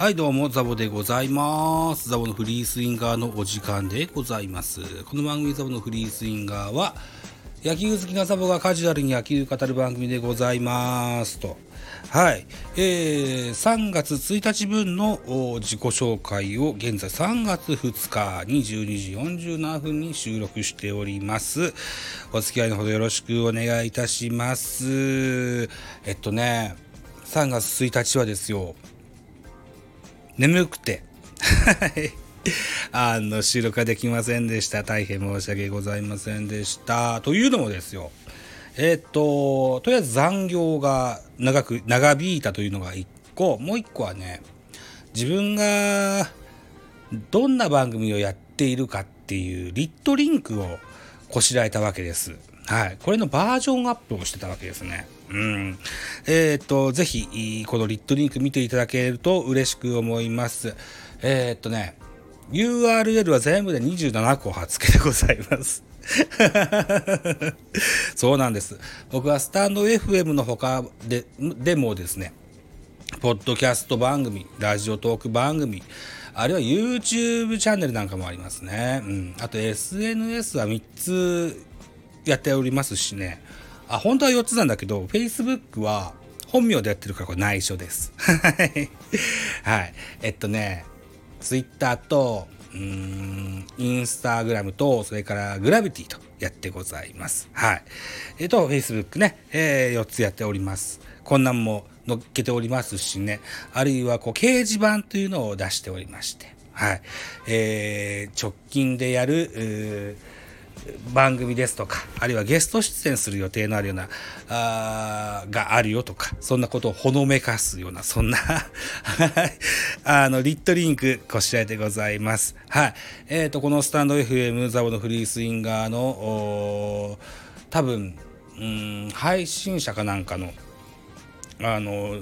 はい、どうも、ザボでございます。ザボのフリースインガーのお時間でございます。この番組ザボのフリースインガーは、野球好きなザボがカジュアルに野球語る番組でございます。と。はい。えー、3月1日分の自己紹介を現在3月2日22時47分に収録しております。お付き合いのほどよろしくお願いいたします。えっとね、3月1日はですよ、眠くて、あの、収録ができませんでした。大変申し訳ございませんでした。というのもですよ、えっと、とりあえず残業が長く、長引いたというのが1個、もう1個はね、自分がどんな番組をやっているかっていうリットリンクをこしらえたわけです。はい。これのバージョンアップをしてたわけですね。うん。えっ、と、ぜひ、このリットリンク見ていただけると嬉しく思います。えっ、とね、URL は全部で27個貼っ付けでございます。そうなんです。僕はスタンド FM の他ででもですね、ポッドキャスト番組、ラジオトーク番組、あるいは YouTube チャンネルなんかもありますね。うん。あと SNS は3つやっておりますしね。あ、本当は4つなんだけど、Facebook は本名でやってるからこれ内緒です。はい。えっとね、Twitter と、うーん、インスタグラムと、それからグラビティとやってございます。はい。えっと、Facebook ね、えー、4つやっております。こんなんも載っけておりますしね、あるいはこう掲示板というのを出しておりまして、はい。えー、直近でやる、番組ですとか、あるいはゲスト出演する予定のあるような、あがあるよとか、そんなことをほのめかすような、そんな あの、リットリンク、こしらえてございます。はい。えっ、と、このスタンド FM ザボのフリースインガーの、多分、うん、配信者かなんかの、あの、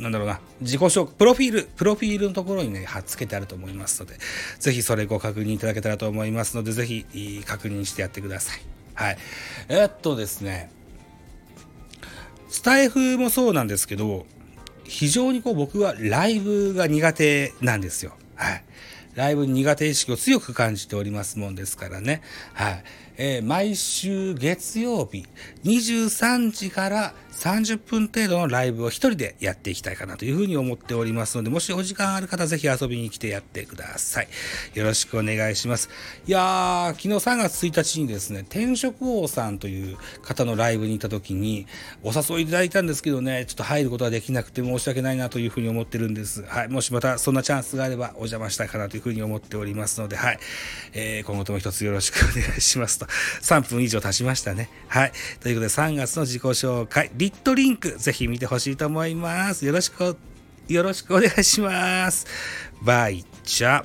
なんだろうな、自己紹介、プロフィール、プロフィールのところにね、貼っ付けてあると思いますので、ぜひそれご確認いただけたらと思いますので、ぜひ確認してやってください。はい。えっとですね、スタイフもそうなんですけど、非常にこう僕はライブが苦手なんですよ。はい。ライブに苦手意識を強く感じておりますもんですからね。はい。えー毎週月曜日23時から30分程度のライブを一人でやっていきたいかなというふうに思っておりますので、もしお時間ある方ぜひ遊びに来てやってください。よろしくお願いします。いやー、昨日3月1日にですね、転職王さんという方のライブに行った時に、お誘いいただいたんですけどね、ちょっと入ることができなくて申し訳ないなというふうに思ってるんです。はい。もしまたそんなチャンスがあればお邪魔したいかなというふうに思っておりますので、はい。えー、今後とも一つよろしくお願いしますと。3分以上経ちましたね。はい。ということで3月の自己紹介、リットリンク、ぜひ見てほしいと思います。よろしく、よろしくお願いします。バイチャ。